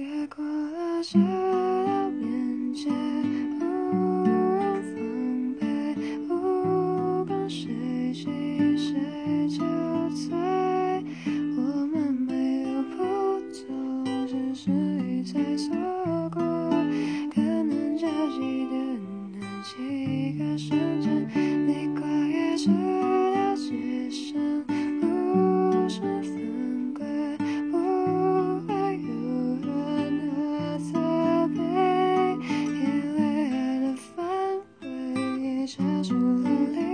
越过了社交边界，无人奉陪，不管谁气谁憔悴，我们没有不同，只是雨再错过，可能交集的那几个。遮住了帘